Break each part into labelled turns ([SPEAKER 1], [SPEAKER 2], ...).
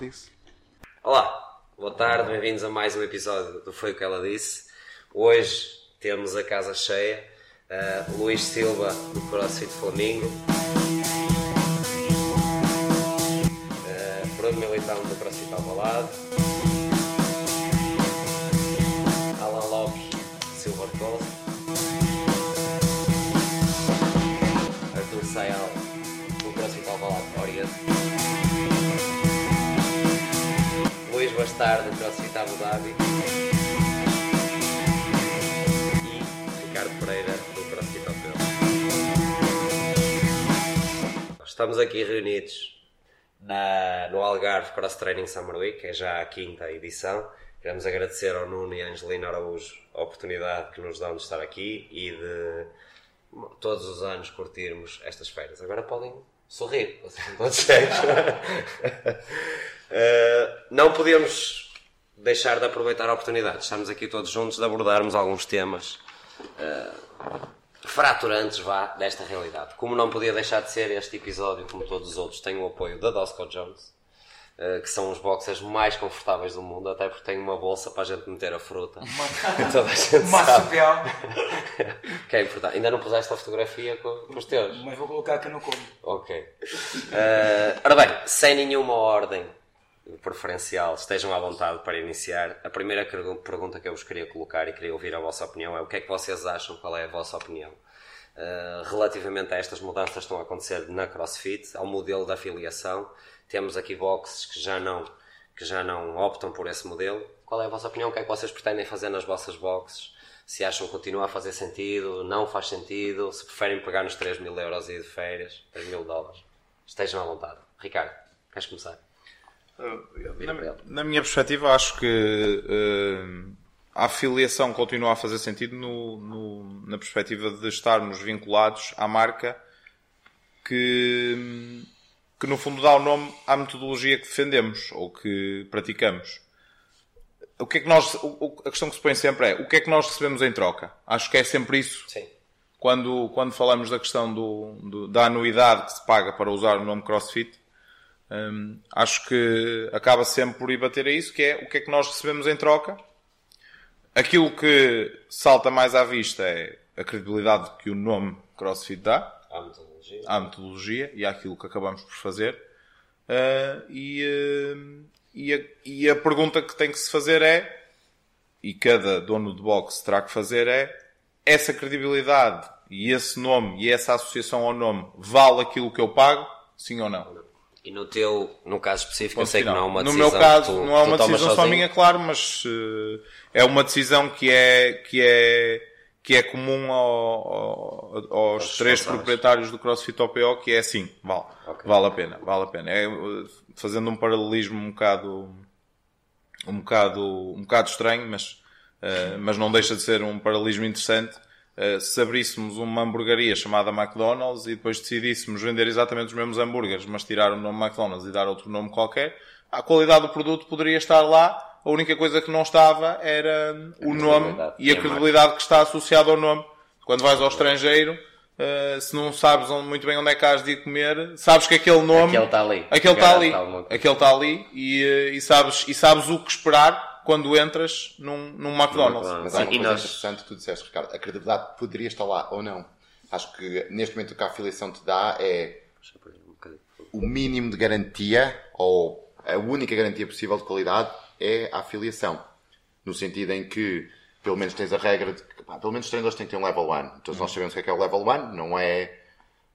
[SPEAKER 1] disse.
[SPEAKER 2] Olá, boa tarde, bem-vindos a mais um episódio do Foi o que ela disse. Hoje temos a casa cheia. Uh, Luís Silva do CrossFit Flamingo. Uh, Bruno Militão do CrossFit Alvalade. Luís Bastardo do CrossFit Abu Dhabi. E Ricardo Pereira do CrossFit Opel. Estamos aqui reunidos na, no Algarve Cross Training Summer Week, é já a quinta edição. Queremos agradecer ao Nuno e à Angelina Araújo a oportunidade que nos dão de estar aqui e de todos os anos curtirmos estas férias. Agora podem sorrir, vocês estão todos cheios. Uh, não podíamos deixar de aproveitar a oportunidade. Estamos aqui todos juntos de abordarmos alguns temas uh, fraturantes vá, desta realidade. Como não podia deixar de ser este episódio, como todos os outros, tem o apoio da Dosco Jones, uh, que são os boxers mais confortáveis do mundo, até porque tem uma bolsa para a gente meter a fruta. Toda a gente sabe que é importante. Ainda não puseste a fotografia com, com os teus?
[SPEAKER 3] Mas vou colocar que eu não como.
[SPEAKER 2] Ok. Uh, ora bem, sem nenhuma ordem preferencial, estejam à vontade para iniciar. A primeira pergunta que eu vos queria colocar e queria ouvir a vossa opinião é o que é que vocês acham, qual é a vossa opinião uh, relativamente a estas mudanças que estão a acontecer na CrossFit, ao modelo de afiliação. Temos aqui boxes que já não, que já não optam por esse modelo. Qual é a vossa opinião? O que é que vocês pretendem fazer nas vossas boxes? Se acham que continua a fazer sentido, não faz sentido, se preferem pegar nos 3 mil euros e ir de férias, 3 mil dólares. Estejam à vontade. Ricardo, queres começar?
[SPEAKER 4] Na, na, minha perspectiva, acho que uh, a afiliação continua a fazer sentido no, no, na perspectiva de estarmos vinculados à marca que, que, no fundo, dá o nome à metodologia que defendemos ou que praticamos. O que é que nós, o, a questão que se põe sempre é o que é que nós recebemos em troca? Acho que é sempre isso.
[SPEAKER 2] Sim.
[SPEAKER 4] Quando, quando falamos da questão do, do, da anuidade que se paga para usar o nome CrossFit, Hum, acho que acaba sempre por ir bater a isso, que é o que é que nós recebemos em troca. Aquilo que salta mais à vista é a credibilidade que o nome CrossFit dá
[SPEAKER 2] à metodologia,
[SPEAKER 4] à metodologia e àquilo que acabamos por fazer. Uh, e, uh, e, a, e a pergunta que tem que se fazer é, e cada dono de box terá que fazer é, essa credibilidade e esse nome e essa associação ao nome vale aquilo que eu pago? Sim ou não?
[SPEAKER 2] E no teu, no caso específico, eu sei que não é uma decisão.
[SPEAKER 4] No meu caso,
[SPEAKER 2] tu,
[SPEAKER 4] não é uma decisão só minha, claro, mas uh, é uma decisão que é, que é, que é comum ao, ao, aos três proprietários do CrossFit OPO, que é assim, vale, okay. vale a pena, vale a pena. É, fazendo um paralelismo um bocado, um bocado, um bocado estranho, mas, uh, mas não deixa de ser um paralelismo interessante se abríssemos uma hamburgueria chamada McDonald's e depois decidíssemos vender exatamente os mesmos hambúrgueres, mas tirar o nome McDonald's e dar outro nome qualquer, a qualidade do produto poderia estar lá. A única coisa que não estava era o nome e a credibilidade que está associada ao nome. Quando vais ao estrangeiro, uh, se não sabes onde, muito bem onde é que has de ir comer, sabes que aquele nome.
[SPEAKER 2] Aquele está ali.
[SPEAKER 4] Aquele está ali. Aquele está ali e, uh, e, sabes, e sabes o que esperar quando entras num, num McDonald's.
[SPEAKER 5] Mas há uma coisa nós... interessante que tu disseste, Ricardo. A credibilidade poderia estar lá ou não. Acho que neste momento o que a afiliação te dá é o mínimo de garantia ou a única garantia possível de qualidade é a afiliação. No sentido em que pelo menos tens a regra de que pá, pelo menos os treinadores têm que ter um level 1. Então nós sabemos o que é, que é o level 1, não é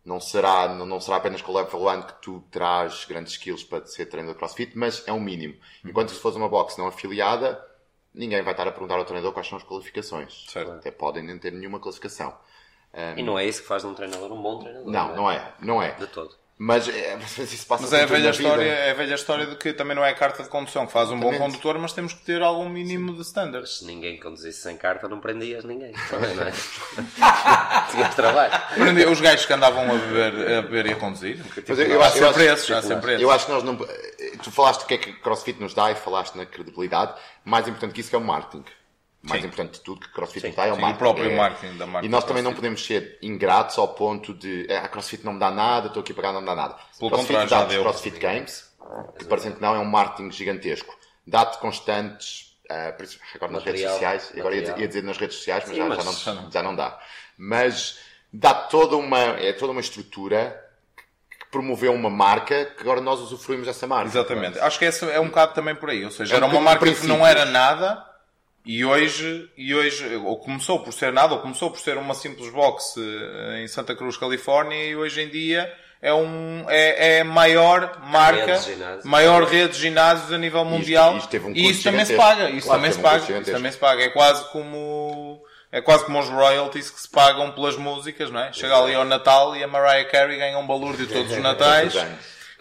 [SPEAKER 5] não será, não, não será apenas com o level 1 que tu traz grandes skills para ser treinador de crossfit, mas é um mínimo. Enquanto se fores uma box não afiliada, ninguém vai estar a perguntar ao treinador quais são as qualificações.
[SPEAKER 4] Certo.
[SPEAKER 5] Até podem nem ter nenhuma classificação.
[SPEAKER 2] Um, e não é isso que faz de um treinador um bom treinador.
[SPEAKER 5] Não, não é. Não é. Não é.
[SPEAKER 2] De todo.
[SPEAKER 5] Mas, é, mas isso passa
[SPEAKER 4] mas é a velha história, é a velha história de que também não é a carta de condução que faz um bom condutor, mas temos que ter algum mínimo de standards.
[SPEAKER 2] Se ninguém conduzisse sem carta, não prendias ninguém. não é? Tinhas trabalho.
[SPEAKER 4] Prendia os gajos que andavam a beber, a beber e a conduzir. Tipo, eu, eu, há sempre acho, esses, há sempre
[SPEAKER 5] Eu acho que nós não. Tu falaste o que é que CrossFit nos dá e falaste na credibilidade. Mais importante que isso que é o marketing mais sim. importante de tudo que CrossFit sim, dá é o sim, marketing.
[SPEAKER 4] o próprio é... marketing da marca.
[SPEAKER 5] E nós também não podemos ser ingratos ao ponto de a ah, CrossFit não me dá nada, estou aqui a pagar, não me dá nada.
[SPEAKER 4] Pelo
[SPEAKER 5] CrossFit
[SPEAKER 4] contrário,
[SPEAKER 5] dá os CrossFit Games, que parecendo que não, é um marketing gigantesco. Dá-te constantes, uh, agora nas redes sociais, agora ia, ia, dizer nas redes sociais, mas, Sim, já, mas já, não, já não dá. Mas dá toda uma, é toda uma estrutura que promoveu uma marca que agora nós usufruímos dessa marca.
[SPEAKER 4] Exatamente. Acho que esse é um bocado também por aí. Ou seja, é era uma marca que não era nada e hoje, e hoje, ou começou por ser nada, ou começou por ser uma simples box eh, em Santa Cruz, Califórnia, e hoje em dia é um é, é a maior marca, rede maior rede de ginásios a nível mundial. Isto, isto um e isso também se paga, isso claro, também se paga, um isso também se paga. É quase como é quase como os royalties que se pagam pelas músicas, não é? Chega ali ao Natal e a Mariah Carey ganha um balúrdio todos os natais.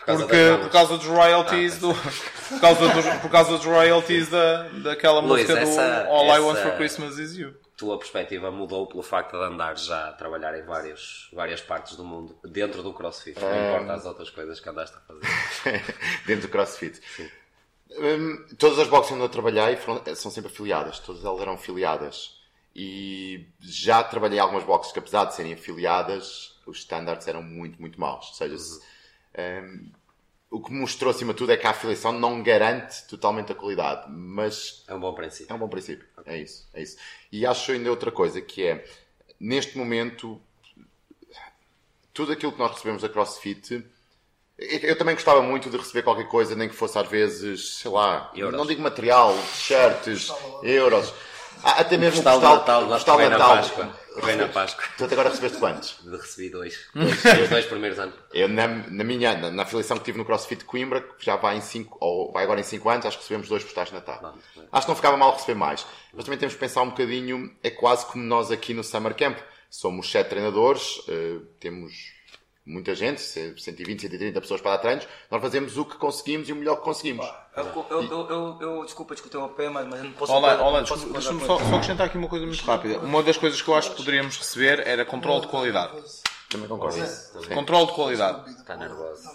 [SPEAKER 4] Porque, por causa dos royalties ah, do, por causa dos, por causa dos royalties da, daquela Luís, música essa, do All essa, I Want for Christmas Is You.
[SPEAKER 2] Tua perspectiva mudou pelo facto de andar já a trabalhar em várias, várias partes do mundo, dentro do CrossFit, não um... importa as outras coisas que andaste a fazer.
[SPEAKER 5] dentro do CrossFit. Um, todas as boxes onde eu trabalhei foram, são sempre afiliadas, todas elas eram afiliadas. E já trabalhei algumas boxes que, apesar de serem afiliadas, os standards eram muito, muito maus. Ou seja, uhum um, o que mostrou acima de tudo é que a afiliação não garante totalmente a qualidade, mas
[SPEAKER 2] é um bom princípio.
[SPEAKER 5] É um bom princípio. Okay. É isso, é isso. E acho ainda outra coisa que é neste momento tudo aquilo que nós recebemos da CrossFit eu também gostava muito de receber qualquer coisa, nem que fosse às vezes, sei lá, euros. não digo material, t-shirts, euros. Até mesmo o postal,
[SPEAKER 2] Natal, postal Natal. Páscoa. Vem na Páscoa.
[SPEAKER 5] Tu até agora recebeste quantos?
[SPEAKER 2] Recebi dois. os dois primeiros anos.
[SPEAKER 5] Eu, na, na minha, na, na, afiliação que tive no CrossFit Coimbra, que já vai em 5, ou vai agora em 5 anos, acho que recebemos dois postais de Natal. Não, não. Acho que não ficava mal receber mais. Mas também temos que pensar um bocadinho, é quase como nós aqui no Summer Camp. Somos sete treinadores, uh, temos muita gente, 120, 130 pessoas para dar treinos, nós fazemos o que conseguimos e o melhor que conseguimos.
[SPEAKER 1] Eu, eu, eu, eu, eu desculpa mas, mas eu não posso...
[SPEAKER 4] Olá, olá, deixa-me só, só acrescentar aqui uma coisa muito rápida. Uma das coisas que eu acho que poderíamos receber era controle de qualidade.
[SPEAKER 5] Também concordo.
[SPEAKER 4] Controle de qualidade.
[SPEAKER 2] Está nervoso.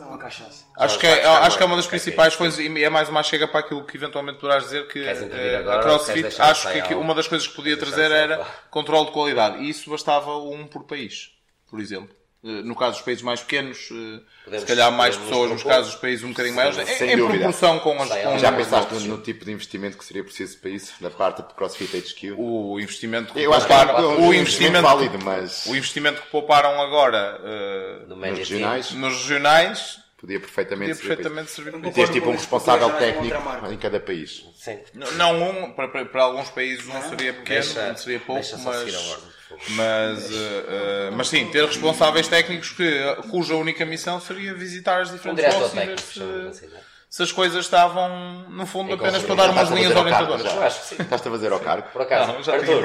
[SPEAKER 4] Acho que, é, acho que é uma das principais coisas e é mais uma chega para aquilo que eventualmente poderás dizer que uh, a CrossFit, acho que uma das coisas que podia trazer era controle de qualidade. E isso bastava um por país, por exemplo. Eh, no caso dos países mais pequenos, eh, podemos, se calhar mais pessoas, nos casos dos países um bocadinho maiores, em, em proporção com as. Com
[SPEAKER 5] Já pensaste no, no, tipo de investimento que seria preciso para isso, da parte do CrossFit HQ?
[SPEAKER 4] O investimento
[SPEAKER 5] que Eu acho que é o investimento, válido, mas...
[SPEAKER 4] o investimento que pouparam agora uh,
[SPEAKER 5] no nos, regionais,
[SPEAKER 4] nos regionais
[SPEAKER 5] podia perfeitamente,
[SPEAKER 4] podia perfeitamente servir.
[SPEAKER 5] E ter tipo um responsável técnico em cada país.
[SPEAKER 2] Sim.
[SPEAKER 4] Não, um, para, para, alguns países não seria pequeno, deixa, seria pouco, mas mas, uh, mas sim, ter responsáveis técnicos que, cuja única missão seria visitar as diferentes um boxes e ver se, assim, é? se, as coisas estavam, no fundo, apenas para dar umas linhas orientadoras.
[SPEAKER 5] Eu acho que sim. Estás a fazer ao cargo?
[SPEAKER 2] Por acaso,
[SPEAKER 4] não, já Arthur,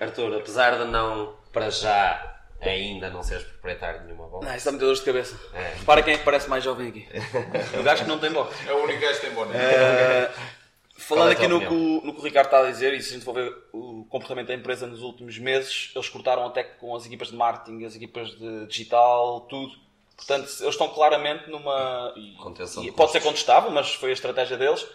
[SPEAKER 2] Arthur, apesar de não, para já, ainda não seres proprietário de nenhuma box.
[SPEAKER 1] Não, isso dá-me dores de cabeça. É. Repara quem é que parece mais jovem aqui. o gajo que não tem box.
[SPEAKER 4] É o único gajo que tem box.
[SPEAKER 1] Falando é aqui no que, o, no que o Ricardo está a dizer, e se a gente for ver o comportamento da empresa nos últimos meses, eles cortaram até com as equipas de marketing, as equipas de digital, tudo. Portanto, eles estão claramente numa. E, e pode ser contestável, mas foi a estratégia deles.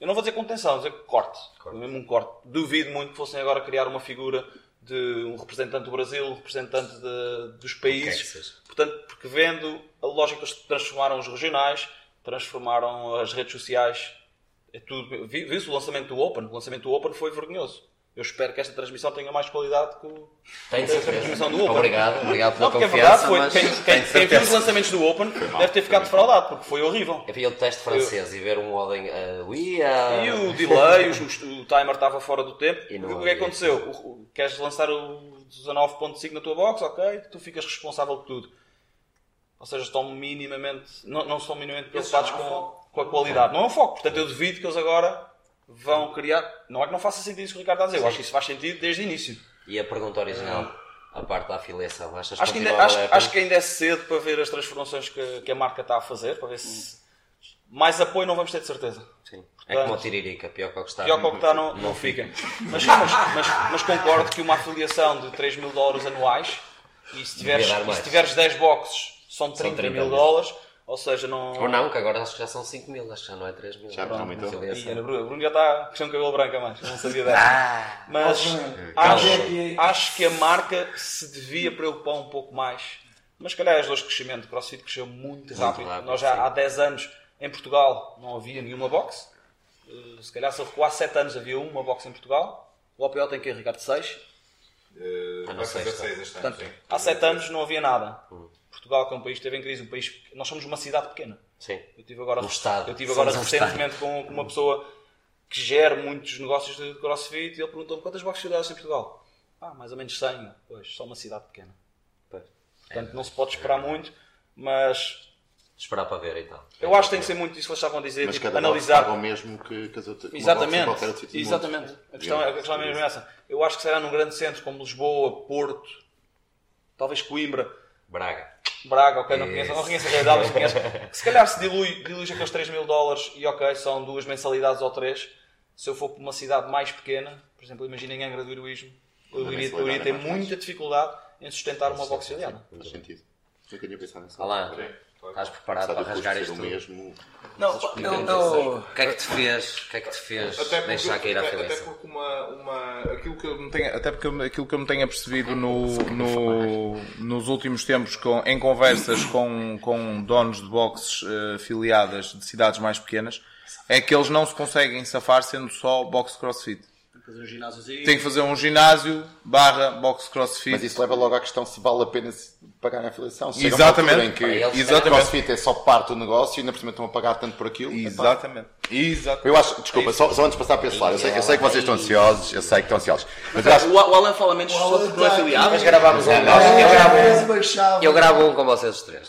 [SPEAKER 1] Eu não vou dizer contenção, vou dizer corte. corte. Mesmo um corte. Duvido muito que fossem agora criar uma figura de um representante do Brasil, um representante de, dos países. Portanto, porque vendo a lógica que eles transformaram os regionais, transformaram as redes sociais é tudo. Viu-se o lançamento do Open? O lançamento do Open foi vergonhoso. Eu espero que esta transmissão tenha mais qualidade que o,
[SPEAKER 2] tem a transmissão do Open. Obrigado, obrigado pela
[SPEAKER 1] não,
[SPEAKER 2] é confiança.
[SPEAKER 1] É verdade, foi, quem, quem, quem viu os lançamentos do Open deve ter ficado defraudado, porque foi horrível.
[SPEAKER 2] Eu vi o teste francês eu... e ver um Oden uh,
[SPEAKER 1] ia... E o delay, o, o timer estava fora do tempo. E, o que é que aconteceu? O, o, queres lançar o 19.5 na tua box? Ok, tu ficas responsável por tudo. Ou seja, estão minimamente, não, não estão minimamente preocupados com com a qualidade. Não é um foco. Portanto, eu duvido que eles agora vão criar. Não é que não faça sentido isso que o Ricardo está a dizer. Eu acho que isso faz sentido desde o início.
[SPEAKER 2] E a pergunta original, a parte da afiliação, achas
[SPEAKER 1] acho que, ainda, acho, acho, que ainda é cedo para ver as transformações que, que a marca está a fazer, para ver se. Mais apoio não vamos ter de certeza.
[SPEAKER 2] Sim. Portanto, é como a Tiririca, pior que o que está.
[SPEAKER 1] Pior que o que está não, não fica. Mas, mas, mas, mas, concordo que uma afiliação de 3 mil dólares anuais, e se tiveres, e se tiveres 10 boxes, são 30, são 30 mil dólares ou seja, não.
[SPEAKER 2] Ou não, que agora acho que já são 5 mil, acho que já não é 3 mil.
[SPEAKER 5] Já aumentou.
[SPEAKER 1] E o Bruno já está com o cabelo branco a mais, não sabia dessa. Ah, Mas acho, acho que a marca se devia preocupar um pouco mais. Mas se calhar as duas crescimento, o CrossFit cresceu muito rápido. rápido Nós já sim. há 10 anos Em Portugal não havia nenhuma box. Uh, se calhar ficou há 7 anos havia uma box em Portugal. O OPO tem que ir, Ricardo, 6.
[SPEAKER 4] Uh, vai fazer 6 este ano, sim.
[SPEAKER 1] Há 7 anos não havia nada. Hum. Portugal, que é um país que esteve em crise, um país. Nós somos uma cidade pequena.
[SPEAKER 2] Sim.
[SPEAKER 1] Eu tive agora,
[SPEAKER 2] um estado.
[SPEAKER 1] Eu tive agora recentemente com, com, uma pessoa que gera muitos negócios de crossfit e ele perguntou-me quantas boxes cidades em Portugal? Ah, mais ou menos 100. Pois, só uma cidade pequena. Pois. Portanto, é. não se pode esperar muito, mas.
[SPEAKER 2] Esperar para ver então.
[SPEAKER 1] Eu acho que tem que ser muito isso que eles estavam a dizer,
[SPEAKER 5] mas
[SPEAKER 1] tipo,
[SPEAKER 5] cada
[SPEAKER 1] analisar.
[SPEAKER 5] o mesmo que, que as outras.
[SPEAKER 1] Exatamente. Exatamente. A questão, é, a questão é mesmo essa. Eu acho que será num grande centro como Lisboa, Porto, talvez Coimbra.
[SPEAKER 2] Braga.
[SPEAKER 1] Braga, ok, não conheço, não conheço a realidade, mas conheço. Se calhar se dilui, dilui aqueles 3 mil dólares e ok, são duas mensalidades ou três. Se eu for para uma cidade mais pequena, por exemplo, imaginem Angra do Heroísmo, eu iria, eu iria ter muita dificuldade em sustentar uma boxe italiana.
[SPEAKER 5] Faz sentido. Nunca tinha pensado nisso.
[SPEAKER 2] Olá. Estás preparado para rasgar isto tudo?
[SPEAKER 5] Mesmo...
[SPEAKER 2] Não, eu, eu, o que é que te fez, o que é que te fez até porque, deixar cair a afiliação?
[SPEAKER 4] Até porque uma, uma, aquilo que eu me tenha, até porque aquilo que eu me tenha percebido no, no, nos últimos tempos com, em conversas com, com donos de boxes uh, filiadas de cidades mais pequenas é que eles não se conseguem safar sendo só boxe crossfit
[SPEAKER 1] fazer um ginásiozinho.
[SPEAKER 4] Tem que fazer um ginásio barra box crossfit.
[SPEAKER 5] Mas isso leva logo à questão se vale a pena pagar a afiliação. Se
[SPEAKER 4] Exatamente.
[SPEAKER 5] Em que Exatamente. crossfit é só parte do negócio e ainda por cima estão a pagar tanto por aquilo.
[SPEAKER 4] Exatamente. Exatamente.
[SPEAKER 5] Eu acho, desculpa, é só, só, antes de passar para esse lado, eu sei, eu sei que vocês estão ansiosos, eu sei que estão ansiosos.
[SPEAKER 1] Mas, mas acho... o, Alan fala menos porque não é afiliado.
[SPEAKER 2] Mas gravamos um. Eu gravo, eu gravo um com vocês os três.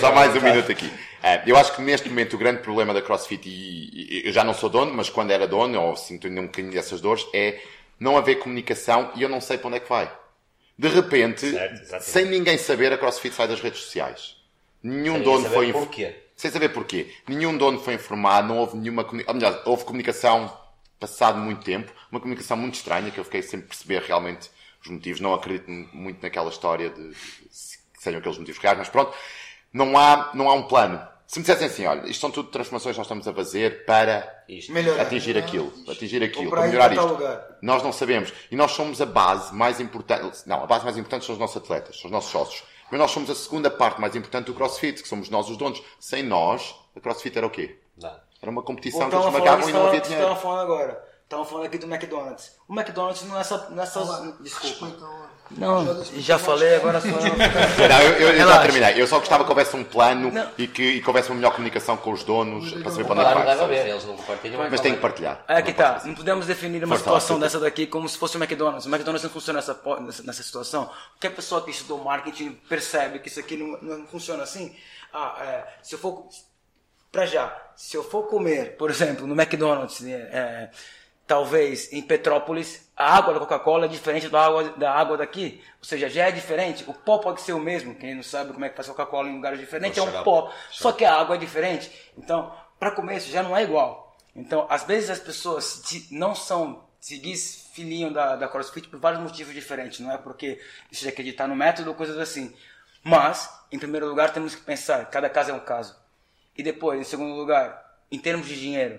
[SPEAKER 5] Só mais um minuto aqui. É, eu acho que neste momento o grande problema da CrossFit, e, eu já não sou dono, mas quando era dono, ou sinto ainda um bocadinho dessas dores, é não haver comunicação e eu não sei para onde é que vai. De repente, certo, sem ninguém saber, a CrossFit sai das redes sociais. Nenhum sem dono foi
[SPEAKER 2] porquê.
[SPEAKER 5] Sem saber porquê. Nenhum dono foi informado, não houve nenhuma melhor, houve comunicação passado muito tempo, uma comunicação muito estranha que eu fiquei sem perceber realmente os motivos. Não acredito muito naquela história de, de que sejam aqueles motivos reais, mas pronto não há, não há um plano. Se me dissessem assim, olha, isto são tudo transformações que nós estamos a fazer para isto, atingir aquilo, atingir aquilo, para melhorar isto. Lugar. Nós não sabemos. E nós somos a base mais importante. Não, a base mais importante são os nossos atletas, são os nossos sócios. Mas nós somos a segunda parte mais importante do CrossFit, que somos nós os donos. Sem nós, a CrossFit era o quê?
[SPEAKER 2] Não.
[SPEAKER 5] Era uma competição que eles pagavam e não havia dinheiro.
[SPEAKER 3] Estava falando agora. Estavam falando aqui do McDonald's. O McDonald's não é. Não é só desculpa. Não, já falei, agora só.
[SPEAKER 5] não, eu, eu, eu já terminei. Eu só gostava que houvesse um plano e que, e que houvesse uma melhor comunicação com os donos para saber para onde é que vai.
[SPEAKER 2] Eles não compartilham.
[SPEAKER 5] Mas tem que partilhar.
[SPEAKER 3] É que tá. Não podemos definir uma situação dessa daqui como se fosse o McDonald's. O McDonald's não funciona nessa, nessa situação. Qualquer pessoa que estudou marketing percebe que isso aqui não, não funciona assim. Ah, é, se eu for. Pra já, se eu for comer, por exemplo, no McDonald's, é, talvez em Petrópolis, a água da Coca-Cola é diferente da água, da água daqui. Ou seja, já é diferente. O pó pode ser o mesmo. Quem não sabe como é que faz Coca-Cola em lugares diferentes, é um pó. Só que a água é diferente. Então, para começo, já não é igual. Então, às vezes as pessoas não são, se filhinho da, da CrossFit por vários motivos diferentes. Não é porque deixa de acreditar no método ou coisas assim. Mas, em primeiro lugar, temos que pensar, cada caso é um caso. E depois, em segundo lugar, em termos de dinheiro,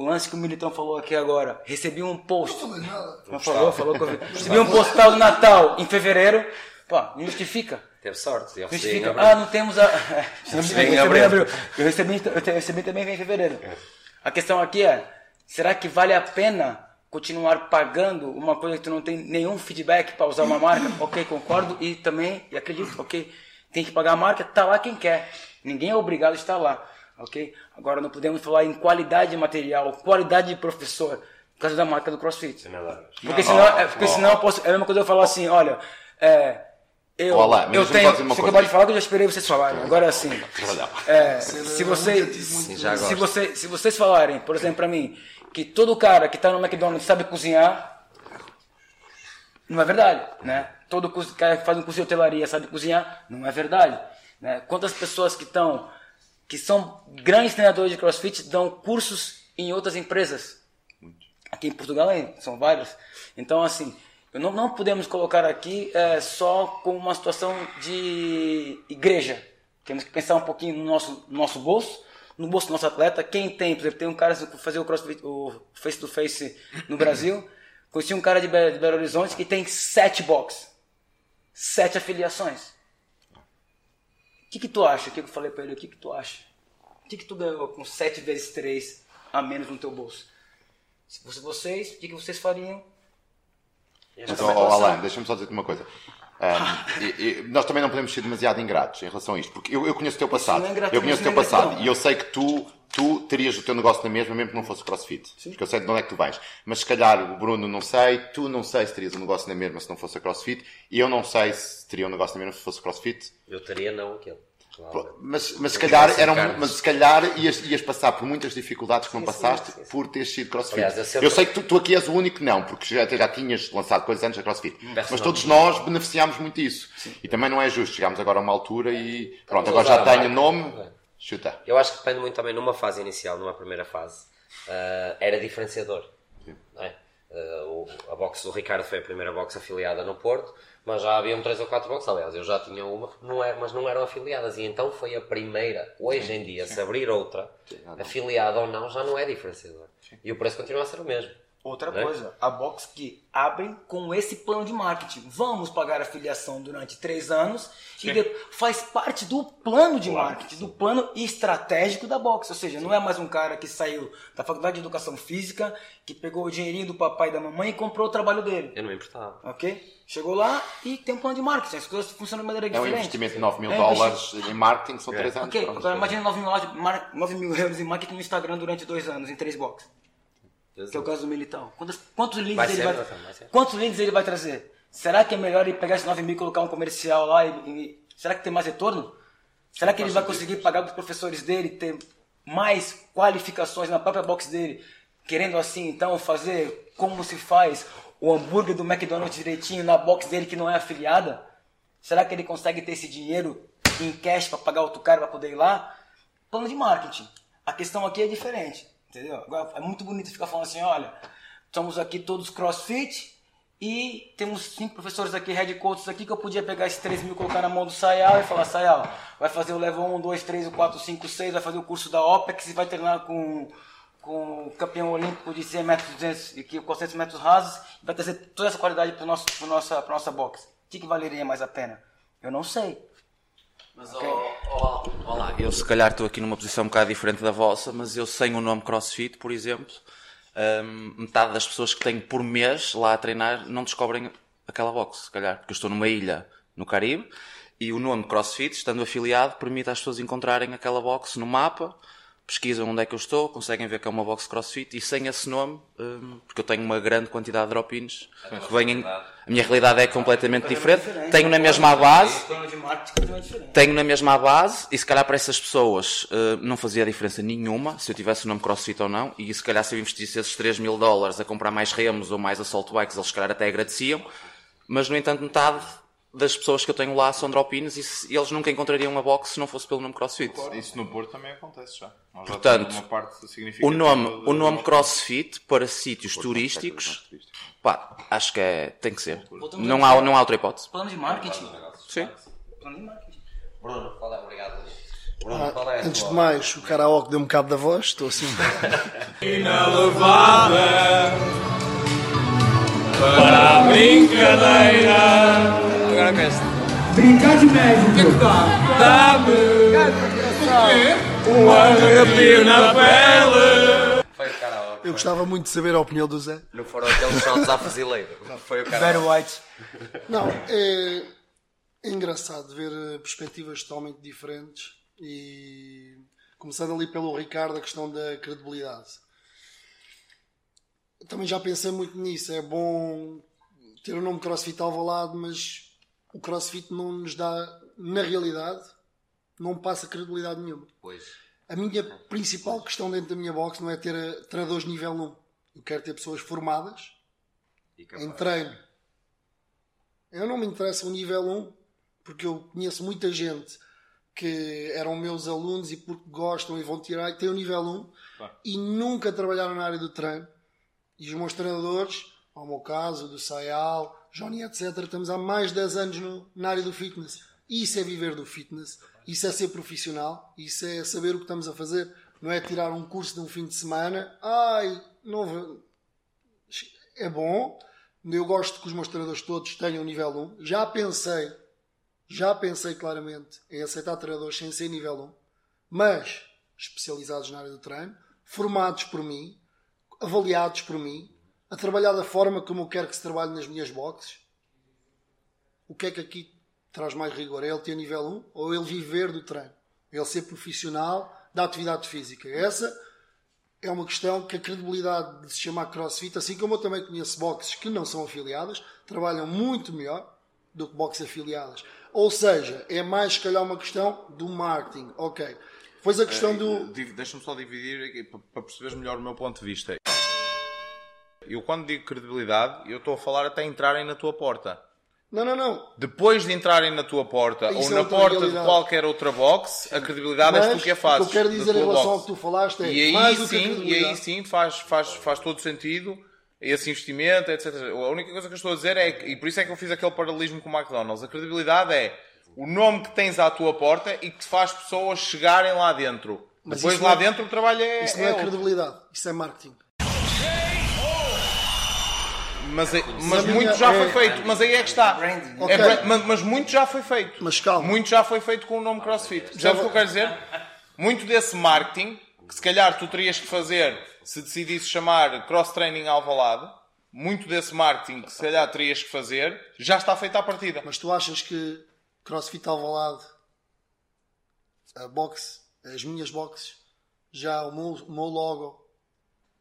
[SPEAKER 3] o lance que o Militão falou aqui agora. Recebi um post. Não, falou, falou que eu Recebi um postal do Natal em fevereiro. Pô, não justifica.
[SPEAKER 2] Teve sorte.
[SPEAKER 3] Eu justifica. Ah, não temos a. eu, recebi, eu, recebi, eu recebi também em fevereiro. A questão aqui é: será que vale a pena continuar pagando uma coisa que tu não tem nenhum feedback para usar uma marca? ok, concordo e também e acredito, ok. Tem que pagar a marca, tá lá quem quer. Ninguém é obrigado a estar lá ok? Agora não podemos falar em qualidade de material, qualidade de professor, por causa da marca do CrossFit. Porque senão, é, porque senão eu posso, é a mesma coisa eu falar assim, olha, é, eu,
[SPEAKER 5] Olá,
[SPEAKER 3] eu tenho, você acabou de falar que eu já esperei vocês falarem. Agora assim, é, se, você, se, você, se vocês falarem, por exemplo, para mim, que todo cara que está no McDonald's sabe cozinhar, não é verdade, né? Todo cara que faz um curso de hotelaria sabe cozinhar, não é verdade. Né? Quantas pessoas que estão que são grandes treinadores de crossfit, dão cursos em outras empresas. Aqui em Portugal são vários. Então, assim, não, não podemos colocar aqui é, só como uma situação de igreja. Temos que pensar um pouquinho no nosso, no nosso bolso, no bolso do nosso atleta. Quem tem, por exemplo, tem um cara que fazia o crossfit, o face to face no Brasil. Conheci um cara de Belo, de Belo Horizonte que tem sete boxes, sete afiliações que, que tu acha? O que eu falei para ele? O que, que tu acha? que, que tu ganhou com 7 vezes 3 a menos no teu bolso? Se fosse vocês, o que, que vocês fariam?
[SPEAKER 5] Mas, oh, oh, Alan, deixa-me só dizer-te uma coisa. Um, e, e, nós também não podemos ser demasiado ingratos em relação a isto, porque eu, eu conheço o teu passado. É eu conheço o teu passado e eu sei que tu, tu terias o teu negócio na mesma, mesmo que não fosse crossfit. Sim. Porque eu sei de onde é que tu vais. Mas se calhar o Bruno não sei, tu não sei se terias um negócio na mesma se não fosse a crossfit, e eu não sei se teria um negócio na mesma se fosse crossfit.
[SPEAKER 2] Eu teria não aquele.
[SPEAKER 5] Mas, mas, se calhar, era um, mas se calhar ias, ias passar por muitas dificuldades que não passaste sim, sim, por ter sido crossfit. Aliás, eu, sempre... eu, sei que tu, tu, aqui és o único que não, porque já, já tinhas lançado coisas antes da crossfit. Mas todos nós beneficiámos muito disso. E também não é justo. Chegámos agora a uma altura e pronto, agora já tenho nome. Chuta.
[SPEAKER 2] Eu acho que depende muito também numa fase inicial, numa primeira fase. Uh, era diferenciador. É? Uh, o, a box do Ricardo foi a primeira box afiliada no Porto mas já haviam três ou quatro boxes, aliás, eu já tinha uma, não é, mas não eram afiliadas, e então foi a primeira. Hoje em dia, se abrir outra, afiliada ou não, já não é diferenciador. E o preço continua a ser o mesmo.
[SPEAKER 3] Outra né? coisa, a box que abrem com esse plano de marketing. Vamos pagar a filiação durante três anos Sim. e faz parte do plano de claro. marketing, do plano estratégico da box. Ou seja, não é mais um cara que saiu da faculdade de educação física, que pegou o dinheirinho do papai e da mamãe e comprou o trabalho dele.
[SPEAKER 2] Eu não me importava.
[SPEAKER 3] Ok? Chegou lá e tem um plano de marketing. As coisas funcionam de maneira diferente.
[SPEAKER 5] É um investimento de 9 mil é, dólares em marketing, são 3 é. anos.
[SPEAKER 3] Ok, agora imagina 9 mil, 9 mil euros em marketing no Instagram durante 2 anos, em 3 boxes. Que é o caso do Militão. Quantos, quantos, links vai ele vai quantos links ele vai trazer? Será que é melhor ele pegar esses 9 mil e colocar um comercial lá? E, e, será que tem mais retorno? Será que ele vai conseguir pagar os professores dele, ter mais qualificações na própria box dele? Querendo assim, então, fazer como se faz o hambúrguer do McDonald's direitinho na box dele que não é afiliada? Será que ele consegue ter esse dinheiro em cash para pagar outro cara para poder ir lá? Plano de marketing. A questão aqui é diferente. Entendeu? Agora, é muito bonito ficar falando assim, olha, estamos aqui todos crossfit e temos cinco professores aqui, head coaches aqui, que eu podia pegar esses 3 mil, colocar na mão do Sayal e falar, Sayal, vai fazer o level 1, 2, 3, 4, 5, 6, vai fazer o curso da OPEX e vai treinar com, com o campeão olímpico de 100 metros, 200 e 400 metros rasos vai trazer toda essa qualidade para nosso, nossa, nossa box. O que, que valeria mais a pena? Eu não sei.
[SPEAKER 6] Mas, okay. olá, olá, eu se calhar estou aqui numa posição um bocado diferente da vossa, mas eu sem o nome CrossFit, por exemplo, um, metade das pessoas que tenho por mês lá a treinar não descobrem aquela box, se calhar, porque eu estou numa ilha no Caribe e o nome CrossFit, estando afiliado, permite às pessoas encontrarem aquela box no mapa pesquisam onde é que eu estou, conseguem ver que é uma box crossfit e sem esse nome, um, porque eu tenho uma grande quantidade de drop-ins que vêm. A minha realidade é completamente diferente. Tenho na mesma base. Tenho na mesma base e se calhar para essas pessoas uh, não fazia diferença nenhuma se eu tivesse o nome crossfit ou não. E se calhar se eu investisse esses 3 mil dólares a comprar mais remos ou mais assault bikes, eles se calhar até agradeciam. Mas no entanto, metade das pessoas que eu tenho lá são drop-ins e, eles nunca encontrariam uma box se não fosse pelo nome CrossFit.
[SPEAKER 4] Isso no Porto também acontece já.
[SPEAKER 6] Nós Portanto, já o nome, o nome CrossFit para sítios turísticos, pá, acho que é, tem que ser. Não há, não há outra hipótese.
[SPEAKER 3] Plano de marketing.
[SPEAKER 6] Sim.
[SPEAKER 3] Plano de marketing.
[SPEAKER 2] Bruno, qual é? Obrigado.
[SPEAKER 7] Bruno, ah, qual é antes de mais, o karaoke deu um bocado da voz, estou assim.
[SPEAKER 8] Inelevada para a brincadeira agora esta. Brincar de médico. O que é que dá? Dá-me. Um arrepio na pele.
[SPEAKER 2] Foi o karaoke.
[SPEAKER 7] Eu gostava muito de saber a opinião do Zé.
[SPEAKER 2] Não foram aqueles shots à fuzileira. Foi o
[SPEAKER 3] karaoke. Very White.
[SPEAKER 7] Não, é, é engraçado ver eh, perspectivas totalmente diferentes e começando ali pelo Ricardo a questão da credibilidade. Também já pensei muito nisso. É bom ter o nome CrossFit Alvalade, mas o CrossFit não nos dá, na realidade, não passa credibilidade nenhuma.
[SPEAKER 2] Pois.
[SPEAKER 7] A minha principal questão dentro da minha box não é ter eh, treinadores nível 1. Eu quero ter pessoas formadas em treino. Eu não me interessa o nível 1, porque eu conheço muita gente que eram meus alunos e porque gostam e vão tirar e têm o nível 1 e nunca trabalharam na área do treino. E os meus treinadores, ao meu caso, do Sayal, Johnny, etc., estamos há mais de 10 anos no, na área do fitness. Isso é viver do fitness, isso é ser profissional, isso é saber o que estamos a fazer. Não é tirar um curso de um fim de semana. Ai, não. É bom. Eu gosto que os meus treinadores todos tenham nível 1. Já pensei, já pensei claramente em aceitar treinadores sem ser nível 1. Mas especializados na área do treino, formados por mim, avaliados por mim, a trabalhar da forma como eu quero que se trabalhe nas minhas boxes. O que é que aqui traz mais rigor? É ele ter nível 1 ou ele viver do treino? Ele ser profissional da atividade física? Essa é uma questão que a credibilidade de se chamar CrossFit, assim como eu também conheço boxes que não são afiliadas, trabalham muito melhor do que boxes afiliadas. Ou seja, é mais se calhar uma questão do marketing. Ok. Pois a questão do.
[SPEAKER 4] Eh, deixa-me só dividir aqui para perceberes melhor o meu ponto de vista. Eu quando digo credibilidade, eu estou a falar até entrarem na tua porta.
[SPEAKER 7] Não, não, não.
[SPEAKER 4] Depois de entrarem na tua porta Isso ou é na porta realidade. de qualquer outra box, a credibilidade Mas, és tu que a fazes.
[SPEAKER 7] O que eu quero dizer em relação box. ao que tu falaste é
[SPEAKER 4] e aí mais sim, E aí sim faz, faz, faz todo sentido esse investimento, etc. A única coisa que eu estou a dizer é, e por isso é que eu fiz aquele paralelismo com o McDonald's, a credibilidade é o nome que tens à tua porta e que te faz pessoas chegarem lá dentro. Mas Depois lá é, dentro o trabalho é.
[SPEAKER 7] Isso não é, é credibilidade, isso é marketing.
[SPEAKER 4] Mas, é, mas muito já foi feito, mas aí é que está. Okay. É, mas, mas, muito já foi feito.
[SPEAKER 7] Mas calma.
[SPEAKER 4] Muito já foi feito com o nome CrossFit. Já o que eu quero dizer? Muito desse marketing, que se calhar tu terias que fazer se decidisse chamar Cross Training Alvalade, muito desse marketing que se calhar terias que fazer, já está feito à partida.
[SPEAKER 7] Mas tu achas que CrossFit Alvalade, a box, as minhas boxes, já o meu, o meu logo,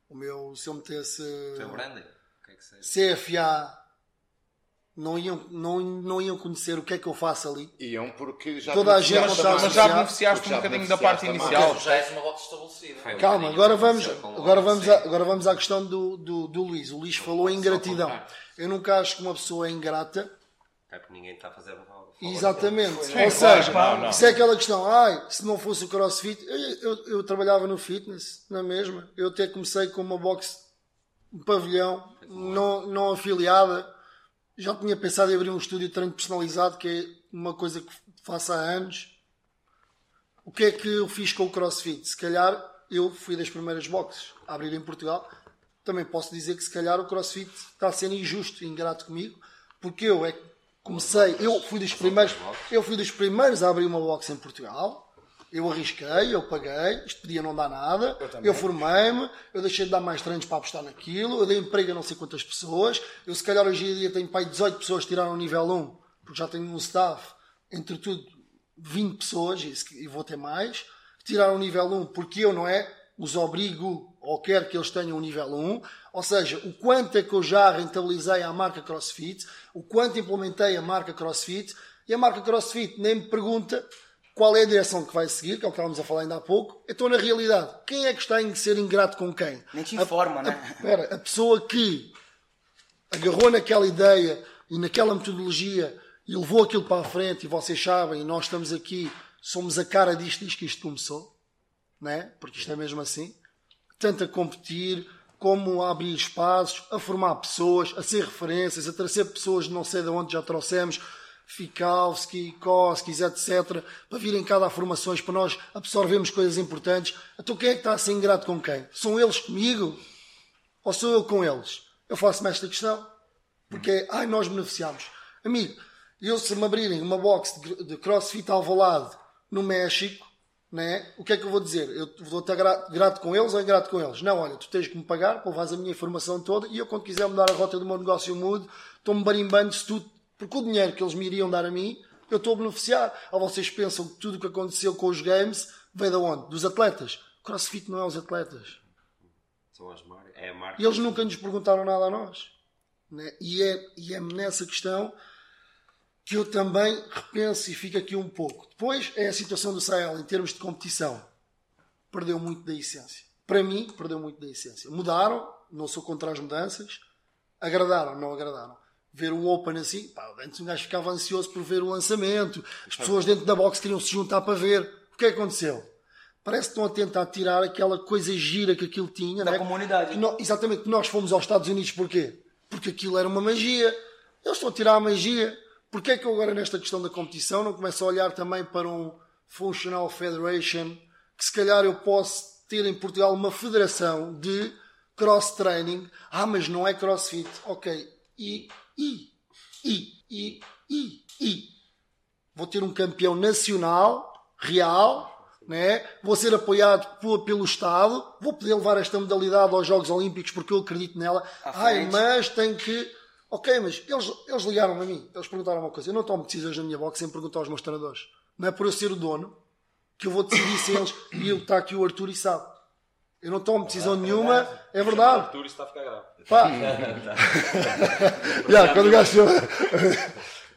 [SPEAKER 7] o meu, se eu metesse. O
[SPEAKER 2] teu branding?
[SPEAKER 7] Que que CFA, não iam, não, não iam conhecer o que é que eu faço ali.
[SPEAKER 5] Iam porque já
[SPEAKER 7] Toda a gente
[SPEAKER 4] mas, mas já beneficiaste um bocadinho da parte inicial.
[SPEAKER 2] Já és uma rota estabelecida.
[SPEAKER 7] Calma, agora vamos, agora, vamos a, agora vamos à questão do, do, do Luís. O Luís falou em gratidão. Eu nunca acho que uma pessoa é ingrata.
[SPEAKER 2] É porque ninguém está a fazer
[SPEAKER 7] Exatamente. Ou seja, não, não. isso é aquela questão. Ai, se não fosse o crossfit, eu, eu, eu, trabalhava no fitness, na mesma. Eu até comecei com uma box, um pavilhão, não, não afiliada já tinha pensado em abrir um estúdio de treino personalizado, que é uma coisa que faço há anos. O que é que eu fiz com o CrossFit? Se calhar eu fui das primeiras boxes a abrir em Portugal. Também posso dizer que se calhar o CrossFit está sendo injusto e ingrato comigo, porque eu é comecei, eu fui dos primeiros, eu fui dos primeiros a abrir uma box em Portugal eu arrisquei, eu paguei, isto podia não dar nada, eu, eu formei-me, eu deixei de dar mais treinos para apostar naquilo, eu dei emprego a não sei quantas pessoas, eu se calhar hoje em dia tenho pai 18 pessoas que tiraram o nível 1, porque já tenho um staff, entre tudo 20 pessoas, e vou ter mais, que tiraram o nível 1 porque eu, não é? Os obrigo ou quero que eles tenham o nível 1, ou seja, o quanto é que eu já rentabilizei a marca CrossFit, o quanto implementei a marca CrossFit, e a marca CrossFit nem me pergunta qual é a direção que vai seguir, que é o que estávamos a falar ainda há pouco. Então, na realidade, quem é que está em ser ingrato com quem?
[SPEAKER 3] Nem te informa,
[SPEAKER 7] a,
[SPEAKER 3] né?
[SPEAKER 7] A, pera, a pessoa que agarrou naquela ideia e naquela metodologia e levou aquilo para a frente, e vocês sabem, e nós estamos aqui, somos a cara disto, disto que isto começou, né? porque isto é mesmo assim. Tanto a competir, como a abrir espaços, a formar pessoas, a ser referências, a trazer pessoas de não sei de onde já trouxemos, Fikowski, Koskis, etc., para virem cá dar formações para nós absorvermos coisas importantes. Então quem é que está a ser ingrato com quem? São eles comigo? Ou sou eu com eles? Eu faço-me esta questão. Porque é, ai, nós beneficiamos. Amigo, eu se me abrirem uma box de, crossfit alvalade no México, né? o que é que eu vou dizer? Eu vou estar grato com eles ou ingrato com eles? Não, olha, tu tens que me pagar para levares a minha informação toda e eu, quando quiser mudar a rota do meu negócio, mudo. Estou-me barimbando se tu porque o dinheiro que eles me iriam dar a mim, eu estou a beneficiar. Ou vocês pensam que tudo o que aconteceu com os games veio de onde? Dos atletas. Crossfit não é os atletas.
[SPEAKER 2] São as marcas. É a marca.
[SPEAKER 7] E eles nunca nos perguntaram nada a nós. Né? E, é, e é nessa questão que eu também repenso e fico aqui um pouco. Depois é a situação do Sahel em termos de competição. Perdeu muito da essência. Para mim, perdeu muito da essência. Mudaram, não sou contra as mudanças. Agradaram, não agradaram ver um Open assim, pá, antes um gajo ficava ansioso por ver o lançamento, as pessoas dentro da box queriam se juntar para ver. O que é que aconteceu? Parece que estão a tentar tirar aquela coisa gira que aquilo tinha.
[SPEAKER 3] Da
[SPEAKER 7] né?
[SPEAKER 3] comunidade.
[SPEAKER 7] Nós, exatamente, nós fomos aos Estados Unidos porquê? Porque aquilo era uma magia. Eles estão a tirar a magia. Porquê é que eu agora nesta questão da competição não começo a olhar também para um Functional Federation, que se calhar eu posso ter em Portugal uma federação de cross-training. Ah, mas não é crossfit. Ok. E e, e, e, e, e. Vou ter um campeão nacional, real, né? vou ser apoiado pelo Estado, vou poder levar esta modalidade aos Jogos Olímpicos porque eu acredito nela. Ai, mas tem que. Ok, mas eles, eles ligaram a mim, eles perguntaram uma coisa. Eu não tomo decisões na minha box sem perguntar aos meus treinadores. Não é por eu ser o dono que eu vou decidir se eles. E está aqui o Arthur e sabe. Eu não tomo decisão nenhuma, é verdade. O
[SPEAKER 1] Arthur está a ficar grave.
[SPEAKER 7] Pá. yeah, quando o gajo.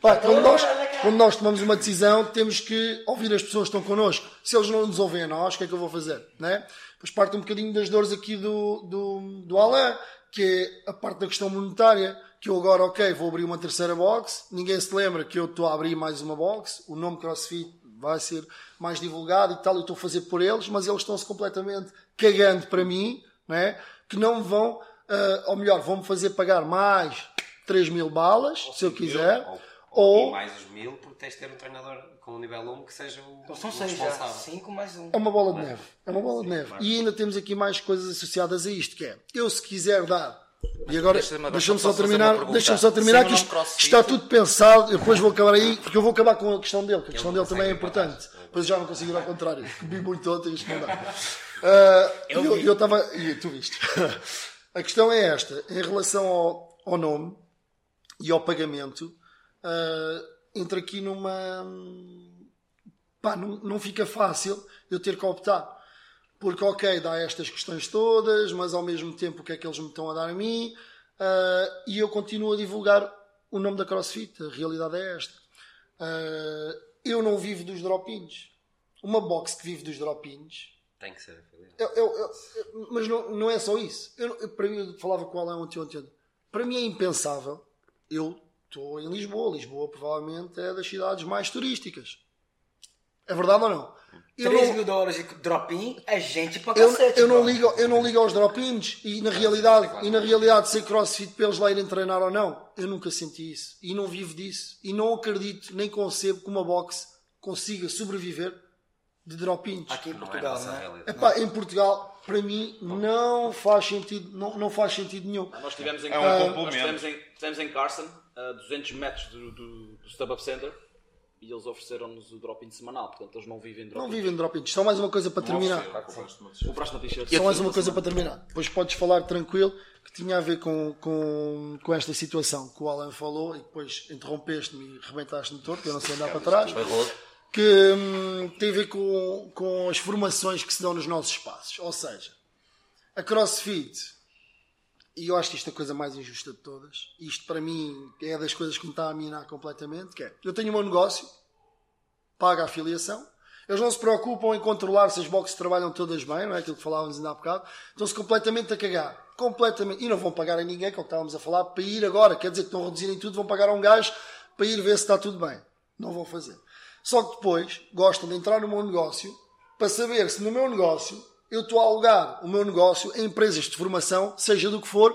[SPEAKER 7] Pá, quando, nós, quando nós tomamos uma decisão, temos que ouvir as pessoas que estão connosco. Se eles não nos ouvem a nós, o que é que eu vou fazer? Né? Depois parte um bocadinho das dores aqui do, do, do Alain, que é a parte da questão monetária. Que eu agora, ok, vou abrir uma terceira box. Ninguém se lembra que eu estou a abrir mais uma box. O nome CrossFit vai ser mais divulgado e tal. Eu estou a fazer por eles, mas eles estão-se completamente cagando para mim, né? que não vão, uh, ou melhor, vão-me fazer pagar mais 3 mil balas, ou se eu quiser. Mil,
[SPEAKER 2] ou, ou mais os mil, porque tens de ter um treinador com um nível 1 que seja o,
[SPEAKER 3] então, são o seis responsável. 5 mais um.
[SPEAKER 7] É uma bola de neve. É uma bola de neve. E ainda temos aqui mais coisas associadas a isto, que é, eu se quiser dar e agora, deixa-me só terminar, deixa só terminar que isto, está tudo pensado, depois vou acabar aí, porque eu vou acabar com a questão dele, que a questão dele também é importante. Depois já não consigo ir ao contrário, vi muito ontem isto não dá. Uh, eu estava, e tu viste. a questão é esta, em relação ao, ao nome e ao pagamento, uh, entra aqui numa. Pá, não, não fica fácil eu ter que optar. Porque, ok, dá estas questões todas, mas ao mesmo tempo o que é que eles me estão a dar a mim? Uh, e eu continuo a divulgar o nome da CrossFit. A realidade é esta. Uh, eu não vivo dos drop-ins. Uma box que vive dos drop-ins.
[SPEAKER 2] Tem que ser afiliado.
[SPEAKER 7] Eu, eu, eu, mas não, não é só isso. Eu, para mim, eu falava com o Alain ontem, ontem. Para mim é impensável. Eu estou em Lisboa. Lisboa provavelmente é das cidades mais turísticas. É verdade ou não?
[SPEAKER 3] 3 não, mil dólares de drop-in é gente para
[SPEAKER 7] eu,
[SPEAKER 3] cacete.
[SPEAKER 7] Eu não, ligo, eu não ligo aos drop-ins e na realidade, e na realidade ser crossfit para eles lá irem treinar ou não, eu nunca senti isso. E não vivo disso. E não acredito, nem concebo que uma box consiga sobreviver de drop-ins.
[SPEAKER 3] Aqui em Portugal, não é? Não é?
[SPEAKER 7] Epá, em Portugal, para mim, não faz sentido, não, não faz sentido nenhum.
[SPEAKER 1] Nós tivemos em, é um nós tivemos em, tivemos em Carson, a 200 metros do, do, do Stub-Up Center, e eles ofereceram-nos o drop-in semanal, portanto eles não vivem drop-in.
[SPEAKER 7] Não vivem drop-in. Só mais uma coisa para terminar.
[SPEAKER 1] O próximo t-shirt.
[SPEAKER 7] Só mais uma coisa para terminar. Depois podes falar tranquilo que tinha a ver com, com, com esta situação que o Alan falou e depois interrompeste-me e rebentaste-me todo, porque eu não sei andar para trás. Que hum, tem a ver com, com as formações que se dão nos nossos espaços. Ou seja, a CrossFit e eu acho que isto é a coisa mais injusta de todas. Isto para mim é das coisas que me está a minar completamente. Que é, eu tenho o meu negócio, pago a afiliação, eles não se preocupam em controlar se as boxes trabalham todas bem, não é aquilo que falávamos ainda há bocado. Estão-se completamente a cagar. Completamente. E não vão pagar a ninguém, que é o que estávamos a falar, para ir agora. Quer dizer que estão a reduzir em tudo, vão pagar a um gajo para ir ver se está tudo bem. Não vão fazer. Só que depois gostam de entrar no meu negócio para saber se no meu negócio eu estou a alugar o meu negócio a empresas de formação, seja do que for,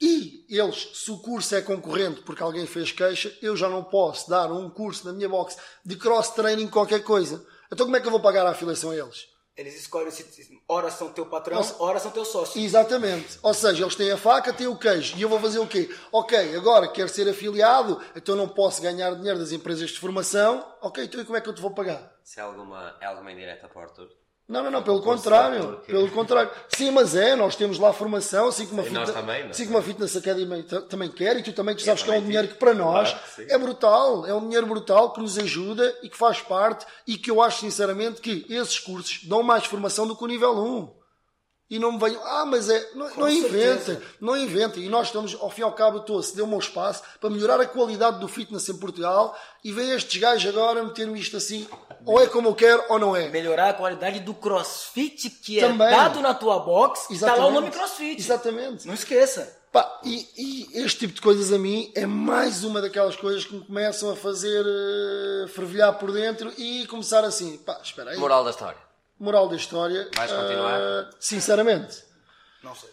[SPEAKER 7] e eles, se o curso é concorrente porque alguém fez queixa, eu já não posso dar um curso na minha box de cross-training qualquer coisa. Então como é que eu vou pagar a afiliação a eles?
[SPEAKER 3] Eles escolhem se ora são teu patrão, Nossa. ora são teu sócio.
[SPEAKER 7] Exatamente. Ou seja, eles têm a faca, têm o queijo. E eu vou fazer o quê? Ok, agora quero ser afiliado, então não posso ganhar dinheiro das empresas de formação. Ok, então e como é que eu te vou pagar?
[SPEAKER 2] Se é alguma, é alguma indireta para o Arthur?
[SPEAKER 7] Não, não, não, pelo contrário. Pelo contrário. Sim, mas é, nós temos lá formação, assim como a, fitness, também, assim como a Fitness Academy também quer, e tu também tu sabes que é um dinheiro que para nós claro, é brutal, é um dinheiro brutal que nos ajuda e que faz parte e que eu acho sinceramente que esses cursos dão mais formação do que o nível 1 e não me venham, ah, mas é, não, não inventem, não inventem. E nós estamos, ao fim e ao cabo, estou a ceder o meu espaço para melhorar a qualidade do fitness em Portugal e vem estes gajos agora meter-me isto assim, ou é como eu quero ou não é.
[SPEAKER 3] Melhorar a qualidade do crossfit que é Também. é dado na tua box, está lá o nome crossfit.
[SPEAKER 7] Exatamente.
[SPEAKER 3] Não esqueça.
[SPEAKER 7] Pá, e, e, este tipo de coisas a mim é mais uma daquelas coisas que me começam a fazer uh, fervilhar por dentro e começar assim, pá, espera aí.
[SPEAKER 2] Moral da história
[SPEAKER 7] Moral da história.
[SPEAKER 2] Vais continuar?
[SPEAKER 7] Uh, sinceramente.
[SPEAKER 3] Não sei.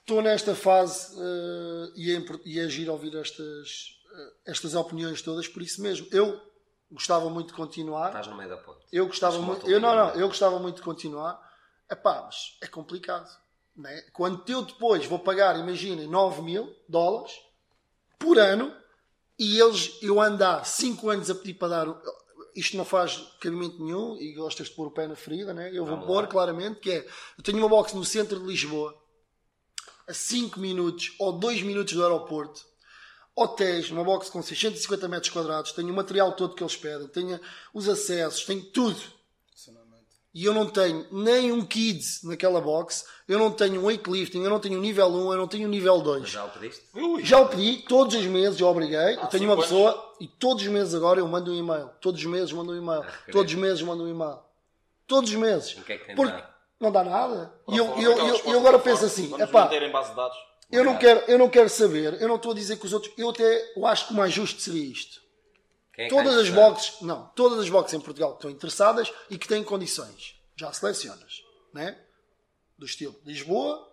[SPEAKER 7] Estou nesta fase uh, e, é, e é giro ouvir estas, uh, estas opiniões todas, por isso mesmo. Eu gostava muito de continuar.
[SPEAKER 2] Estás no meio da ponte.
[SPEAKER 7] Eu gostava muito. Eu, não, não, eu gostava muito de continuar. Epá, mas é complicado. Né? Quando eu depois vou pagar, imaginem, 9 mil dólares por ano e eles, eu andar 5 anos a pedir para dar isto não faz cabimento nenhum e gostas de pôr o pé na ferida, né? Eu vou pôr claramente que é, eu tenho uma box no centro de Lisboa, a 5 minutos ou 2 minutos do aeroporto, hotéis, uma box com 650 metros quadrados, tenho o material todo que eles pedem, tenho os acessos, tenho tudo. E eu não tenho nem um kids naquela box, eu não tenho um weightlifting, eu não tenho nível 1, eu não tenho nível 2.
[SPEAKER 2] já o pediste?
[SPEAKER 7] Já o pedi, todos os meses, eu obriguei. Ah, eu tenho uma pessoa e todos os meses agora eu mando um e-mail. Todos os meses mando um e-mail. Ah, todos os meses mando um e-mail. Todos os meses.
[SPEAKER 2] O que é que tem
[SPEAKER 7] Porque não dá nada. E eu, eu, eu, eu, agora penso assim, epá, eu não, quero, eu não quero saber, eu não estou a dizer que os outros, eu até eu acho que o mais justo seria isto. É todas as boxes, não, todas as boxes em Portugal que estão interessadas e que têm condições. Já selecionas, né? Do estilo Lisboa,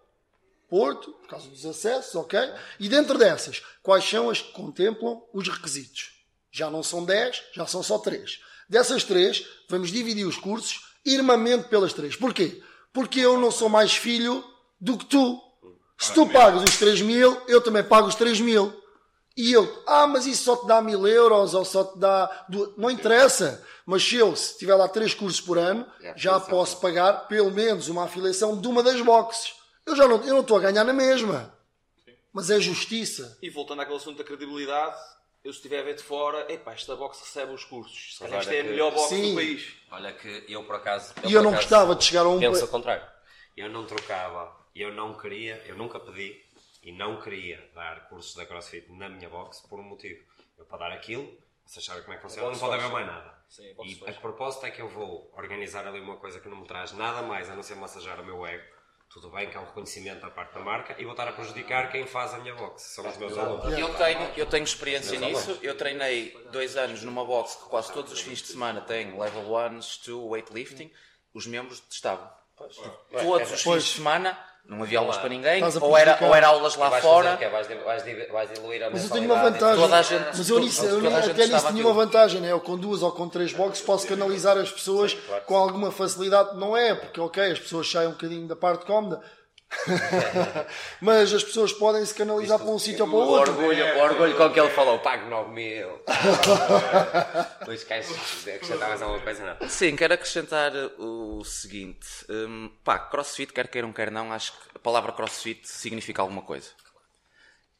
[SPEAKER 7] Porto, por causa dos acessos, ok? E dentro dessas, quais são as que contemplam os requisitos? Já não são 10, já são só 3. Dessas 3, vamos dividir os cursos irmamente pelas 3. Porquê? Porque eu não sou mais filho do que tu. Se tu pagas os 3 mil, eu também pago os 3 mil. E eu, ah, mas isso só te dá mil euros ou só te dá. Não interessa. Mas se eu, se tiver lá três cursos por ano, é já posso pagar pelo menos uma afiliação de uma das boxes. Eu já não, eu não estou a ganhar na mesma. Mas é justiça.
[SPEAKER 1] E voltando àquele assunto da credibilidade, eu se estiver a ver de fora, epá, esta box recebe os cursos. Se calhar esta é a melhor box Sim. do país.
[SPEAKER 2] Olha que eu por acaso. Eu
[SPEAKER 7] e eu não acaso, gostava de chegar a um.
[SPEAKER 2] Penso ao contrário. Eu não trocava, eu não queria, eu nunca pedi e não queria dar cursos da CrossFit na minha box por um motivo. Eu para dar aquilo, vocês sabem como é que funciona, não pode haver mais nada. Sim, e a propósito é que eu vou organizar ali uma coisa que não me traz nada mais a não ser massajar o meu ego. Tudo bem que é um reconhecimento da parte da marca e vou estar a prejudicar quem faz a minha box. São os meus alunos.
[SPEAKER 6] Eu tenho, eu tenho experiência nisso. Eu treinei dois anos numa box que quase todos os fins de semana tem level 1, 2, weightlifting. Os membros testavam. Todos os fins de semana não havia aulas para ninguém, ou era, ou era aulas lá fora.
[SPEAKER 2] Vais, vais, vais diluir a
[SPEAKER 7] Mas eu tenho uma vantagem. Toda a gente, mas eu, nisso, eu até nisso tinha uma vantagem, né? eu com duas ou com três boxes posso canalizar as pessoas Sim, claro. com alguma facilidade. Não é, porque ok, as pessoas saem um bocadinho da parte cómoda, Mas as pessoas podem se canalizar para um sítio ou para o outro.
[SPEAKER 2] Orgulho, o orgulho com que ele falou, pago 9 mil. Pois queres acrescentar mais alguma coisa? Não?
[SPEAKER 6] Sim, quero acrescentar o seguinte: um, pá, crossfit, quer queiram, quer não, acho que a palavra crossfit significa alguma coisa.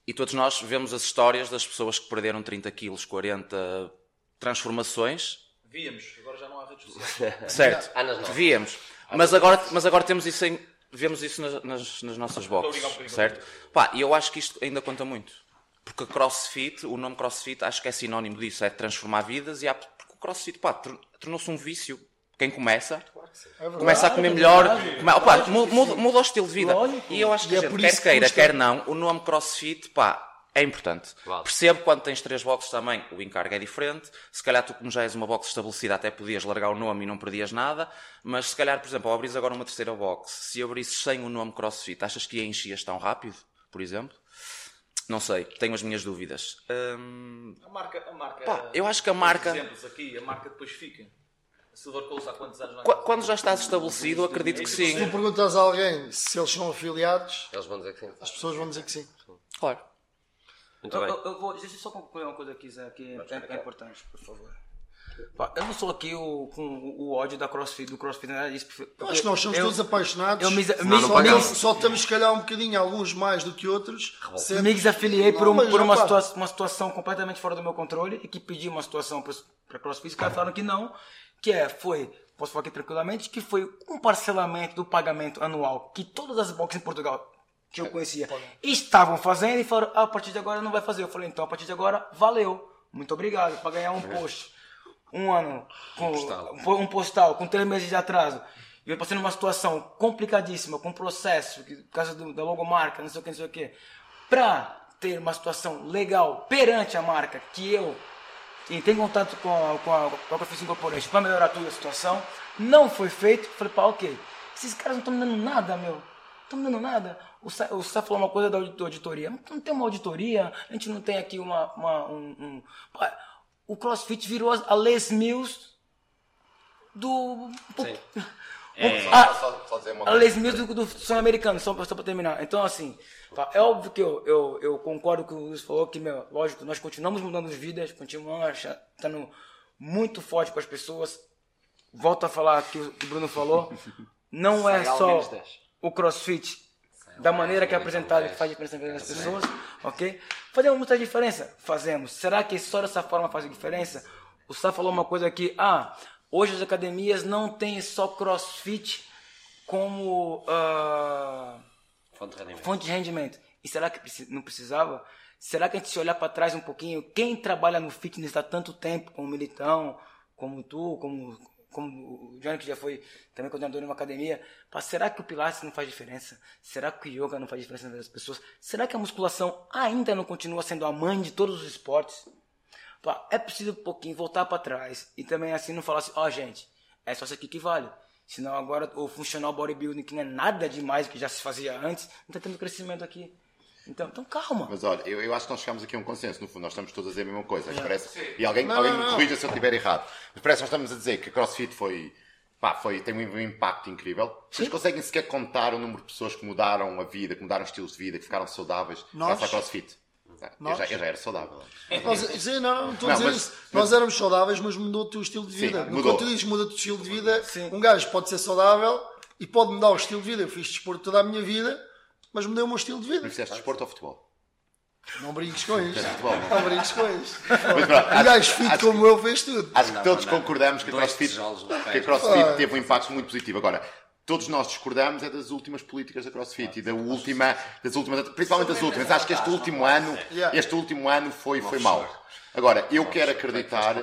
[SPEAKER 6] E todos nós vemos as histórias das pessoas que perderam 30 quilos, 40 transformações.
[SPEAKER 1] Víamos, agora já não há redes sociais.
[SPEAKER 6] certo, víamos. Mas agora, mas agora temos isso em vemos isso nas, nas, nas nossas boxes, certo? Pá, e eu acho que isto ainda conta muito. Porque CrossFit, o nome CrossFit, acho que é sinónimo disso, é transformar vidas e há, porque o CrossFit, pá, tornou-se um vício. Quem começa, é começa a comer melhor, come, opa, muda, muda, o estilo de vida. E eu acho que, a é gente, quer queira, quer não, o nome CrossFit, pá, é importante. Vale. Percebo quando tens três boxes também, o encargo é diferente. Se calhar tu, como já és uma box estabelecida, até podias largar o nome e não perdias nada. Mas se calhar, por exemplo, ao abris agora uma terceira box, se abrisses sem o nome CrossFit, achas que a enchias tão rápido, por exemplo? Não sei, tenho as minhas dúvidas. Hum...
[SPEAKER 1] A marca, a marca
[SPEAKER 6] Pá, eu acho que a marca.
[SPEAKER 1] exemplos aqui, a marca depois fica. Silver Coast há quantos anos?
[SPEAKER 6] Qu quando já estás estabelecido, acredito que sim.
[SPEAKER 7] Se tu perguntas a alguém se eles são afiliados,
[SPEAKER 2] eles vão dizer que sim.
[SPEAKER 7] As pessoas vão dizer que sim.
[SPEAKER 6] Claro.
[SPEAKER 3] Muito eu, bem. Eu, eu vou, deixa eu só concluir uma coisa aqui, Zé, que é, é, importante, por favor. Eu não sou aqui o, com o ódio da CrossFit, do CrossFit, nada disso.
[SPEAKER 7] Eu acho que nós somos eu, todos apaixonados. Eu me, me, só, me, só estamos, se calhar, um bocadinho, alguns mais do que outros.
[SPEAKER 3] Sempre... Me desafiliei por, um, por uma, situa uma situação completamente fora do meu controle e que pedi uma situação para CrossFit. Os caras falaram que não, que é, foi, posso falar aqui tranquilamente, que foi um parcelamento do pagamento anual que todas as boxes em Portugal que eu conhecia estavam fazendo e falaram: ah, a partir de agora não vai fazer. Eu falei: então a partir de agora, valeu. Muito obrigado para ganhar um post. Um ano com um postal, um postal com três meses de atraso. E eu passei numa situação complicadíssima, com processo, por causa do, da logomarca, não sei o que, não sei o que. Pra ter uma situação legal perante a marca, que eu entrei em contato com a, com a, com a Profissão Corporation para melhorar toda a situação, não foi feito. Falei, pá, ok, esses caras não estão me dando nada, meu. Estão me dando nada. O Sá falou uma coisa da auditoria. Não tem uma auditoria, a gente não tem aqui uma. uma um, um... O CrossFit virou a Les Mills do. Sim. É, a, a Les Mills do, do sul-americano, só, só para terminar. Então, assim, é óbvio que eu, eu, eu concordo com o Luiz falou, que, meu, lógico, nós continuamos mudando vidas, continuamos tendo muito forte para as pessoas. Volto a falar que o que o Bruno falou. Não é só o crossfit da maneira que é apresentado que faz diferença nas pessoas, ok? Fazemos muita diferença? Fazemos. Será que só dessa forma faz diferença? O Sá falou uma coisa aqui, ah, hoje as academias não têm só crossfit como uh, fonte, de rendimento. fonte de rendimento. E será que não precisava? Será que a gente se olhar para trás um pouquinho, quem trabalha no fitness há tanto tempo, como Militão, como tu, como como o Johnny que já foi também coordenador de uma academia, pá, será que o Pilates não faz diferença? Será que o Yoga não faz diferença nas pessoas? Será que a musculação ainda não continua sendo a mãe de todos os esportes? Pá, é preciso um pouquinho voltar para trás e também assim não falar assim, ó oh, gente, é só isso aqui que vale. Senão agora o funcional bodybuilding, que não é nada demais que já se fazia antes, não está tendo crescimento aqui. Então, então calma.
[SPEAKER 5] Mas olha, eu, eu acho que nós chegamos aqui a um consenso. No fundo, nós estamos todos a dizer a mesma coisa. Parece, e alguém, não, alguém não, me corrija se eu estiver errado. Mas parece que nós estamos a dizer que a CrossFit foi, pá, foi, tem um impacto incrível. Vocês conseguem sequer contar o número de pessoas que mudaram a vida, que mudaram estilos de vida, que ficaram saudáveis nós? graças à CrossFit? Eu já, eu já, era saudável.
[SPEAKER 7] Nós, sim, não, estou não, a dizer mas, Nós éramos saudáveis, mas mudou o teu estilo de vida. Sim, mudou. Quando tu dizes muda o teu estilo de vida, sim. um gajo pode ser saudável e pode mudar o estilo de vida. Eu fiz desporto toda a minha vida, mas mudei o meu estilo de vida.
[SPEAKER 5] Mas fizeste desporto ou futebol?
[SPEAKER 7] Não brinques com isto. Não brinques com isto. Gajo fit como eu fez tudo.
[SPEAKER 5] Acho que todos concordamos que a CrossFit, que a CrossFit teve um impacto muito positivo. Agora, todos nós discordamos é das últimas políticas da CrossFit e da última, das últimas, principalmente das últimas. Acho que este último ano, este último ano foi, foi mau. Agora, eu quero acreditar,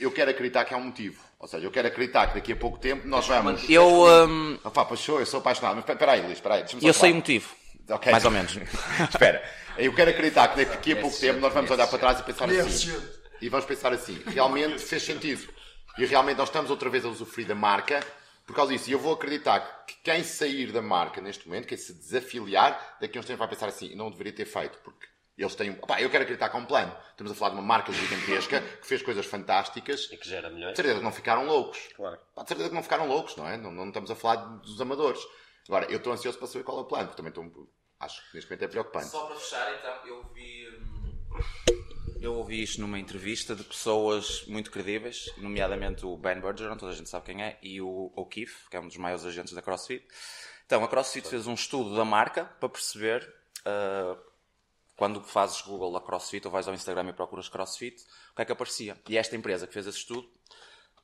[SPEAKER 5] eu quero acreditar que há um motivo. Ou seja, eu quero acreditar que daqui a pouco tempo nós vamos.
[SPEAKER 6] Eu. Um...
[SPEAKER 5] Opa, passou, eu sou apaixonado. Mas espera aí, Luís, espera aí.
[SPEAKER 6] Eu sei o motivo. Okay. Mais ou menos.
[SPEAKER 5] Espera. Eu quero acreditar que daqui a pouco tempo nós vamos olhar para trás e pensar assim. E vamos pensar assim. Realmente fez sentido. E realmente nós estamos outra vez a usufruir da marca por causa disso. E eu vou acreditar que quem sair da marca neste momento, quem se desafiliar, daqui a uns tempos vai pensar assim, não deveria ter feito, porque eles têm. Opa, eu quero acreditar que é um plano. Estamos a falar de uma marca gigantesca que fez coisas fantásticas.
[SPEAKER 2] E que gera milhões.
[SPEAKER 5] De certeza que não ficaram loucos. Claro. De certeza que não ficaram loucos, não é? Não, não estamos a falar dos amadores. Agora, eu estou ansioso para saber qual é o plano, porque também estou Acho que neste momento é preocupante.
[SPEAKER 6] Só para fechar, então, eu vi. Hum, eu ouvi isto numa entrevista de pessoas muito credíveis, nomeadamente o Ben Bergeron, toda a gente sabe quem é, e o O'Keefe, que é um dos maiores agentes da CrossFit. Então, a CrossFit fez um estudo da marca para perceber, uh, quando fazes Google a CrossFit ou vais ao Instagram e procuras CrossFit, o que é que aparecia. E esta empresa que fez esse estudo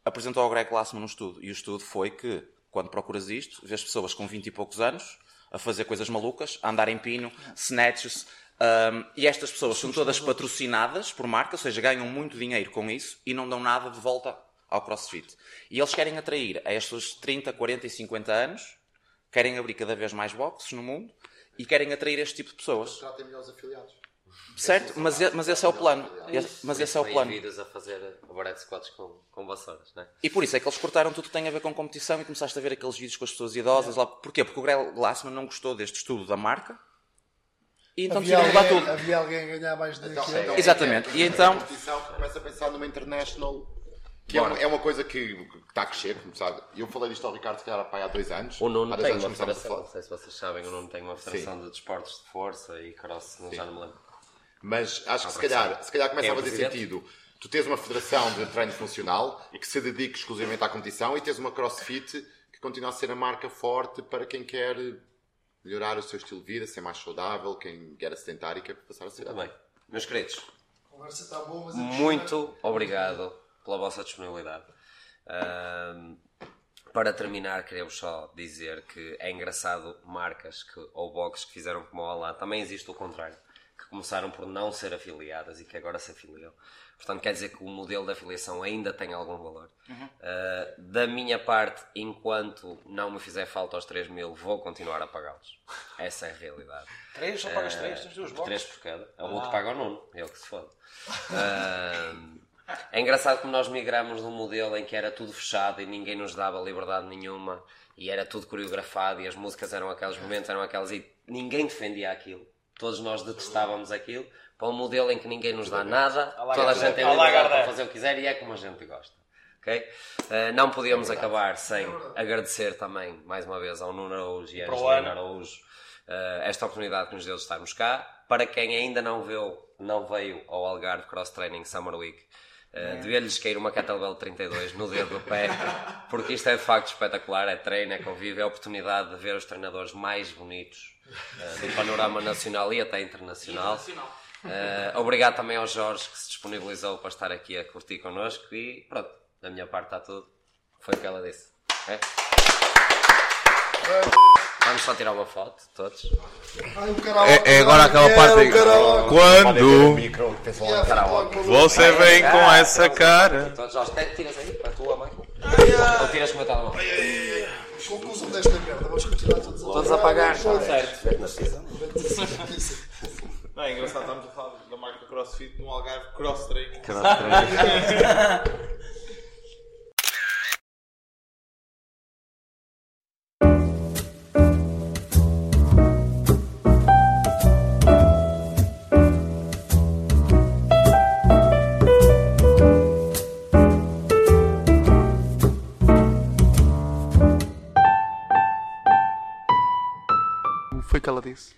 [SPEAKER 6] apresentou ao Greg Glassman um estudo. E o estudo foi que, quando procuras isto, vês pessoas com 20 e poucos anos a fazer coisas malucas, a andar em pino, snatches. Um, e estas pessoas são todas patrocinadas por marca, ou seja, ganham muito dinheiro com isso e não dão nada de volta ao CrossFit. E eles querem atrair a estes 30, 40 e 50 anos, querem abrir cada vez mais boxes no mundo e querem atrair este tipo de pessoas.
[SPEAKER 5] Já tem melhores afiliados.
[SPEAKER 6] Certo, mas, mas esse é o plano. Mas esse é o plano.
[SPEAKER 2] a fazer overhead squats com, com vassouras, né?
[SPEAKER 6] E por isso é que eles cortaram tudo que tem a ver com competição e começaste a ver aqueles vídeos com as pessoas idosas lá. Porquê? Porque o Greg Glassman não gostou deste estudo da marca e então
[SPEAKER 7] havia alguém, tudo. Havia alguém a ganhar mais do então, que
[SPEAKER 6] então, Exatamente. E então.
[SPEAKER 5] começa a pensar numa international. Que é uma, é uma, coisa que, que está a crescer, sabe? Eu falei disto ao Ricardo se calhar, há dois anos.
[SPEAKER 2] O Nuno tem uma federação, não sei se vocês sabem, o Nuno tem uma federação Sim. de desportos de força e cross, já não me lembro.
[SPEAKER 5] Mas acho que se calhar, se calhar começa a fazer sentido tu tens uma federação de treino funcional que se dedique exclusivamente à competição e tens uma CrossFit que continua a ser a marca forte para quem quer melhorar o seu estilo de vida, ser mais saudável, quem quer sedentário e quer passar a ser.
[SPEAKER 2] Muito bem. Meus queridos,
[SPEAKER 7] conversa está boa, mas
[SPEAKER 2] é muito obrigado pela vossa disponibilidade. Para terminar, queremos só dizer que é engraçado marcas que, ou blogs que fizeram como a Alá, também existe o contrário que começaram por não ser afiliadas e que agora se afiliam. Portanto, quer dizer que o modelo de afiliação ainda tem algum valor. Uhum. Uh, da minha parte, enquanto não me fizer falta aos 3 mil, vou continuar a pagá-los. Essa é a realidade.
[SPEAKER 3] 3? Só pagas 3? Tens
[SPEAKER 2] duas 3 por cada. O ah. outro paga o nono, é ele que se fode. Uh, é engraçado como nós migramos de um modelo em que era tudo fechado e ninguém nos dava liberdade nenhuma e era tudo coreografado e as músicas eram aqueles momentos, eram aquelas e ninguém defendia aquilo todos nós detestávamos aquilo, para um modelo em que ninguém nos dá nada, toda a gente tem liberdade para fazer o que quiser e é como a gente gosta. Okay? Uh, não podíamos acabar sem agradecer também, mais uma vez, ao Nuno Araújo e à Angelina Araújo uh, esta oportunidade que nos deu de estarmos cá. Para quem ainda não, viu, não veio ao Algarve Cross Training Summer Week, Uh, Devia-lhes cair uma Kettlebell 32 no dedo do pé, porque isto é de facto espetacular. É treino, é convívio, é a oportunidade de ver os treinadores mais bonitos uh, do panorama nacional e até internacional. Uh, obrigado também ao Jorge que se disponibilizou para estar aqui a curtir connosco e pronto, da minha parte está tudo. Foi o que ela disse. É? Vamos só tirar uma foto, todos.
[SPEAKER 7] Ai, é,
[SPEAKER 4] é, agora aquela parte aí. Quando você vem com essa cara.
[SPEAKER 2] Então, Jorge, tiras aí para a tua mãe. Ou tiras com meu telemóvel.
[SPEAKER 7] Conclusão desta merda, vamos continuar todos a
[SPEAKER 2] Todos a pagar,
[SPEAKER 4] certo. Não, é engraçado, estamos a falar da marca CrossFit no Algarve Cross Training. Cross Training. foi que ela disse.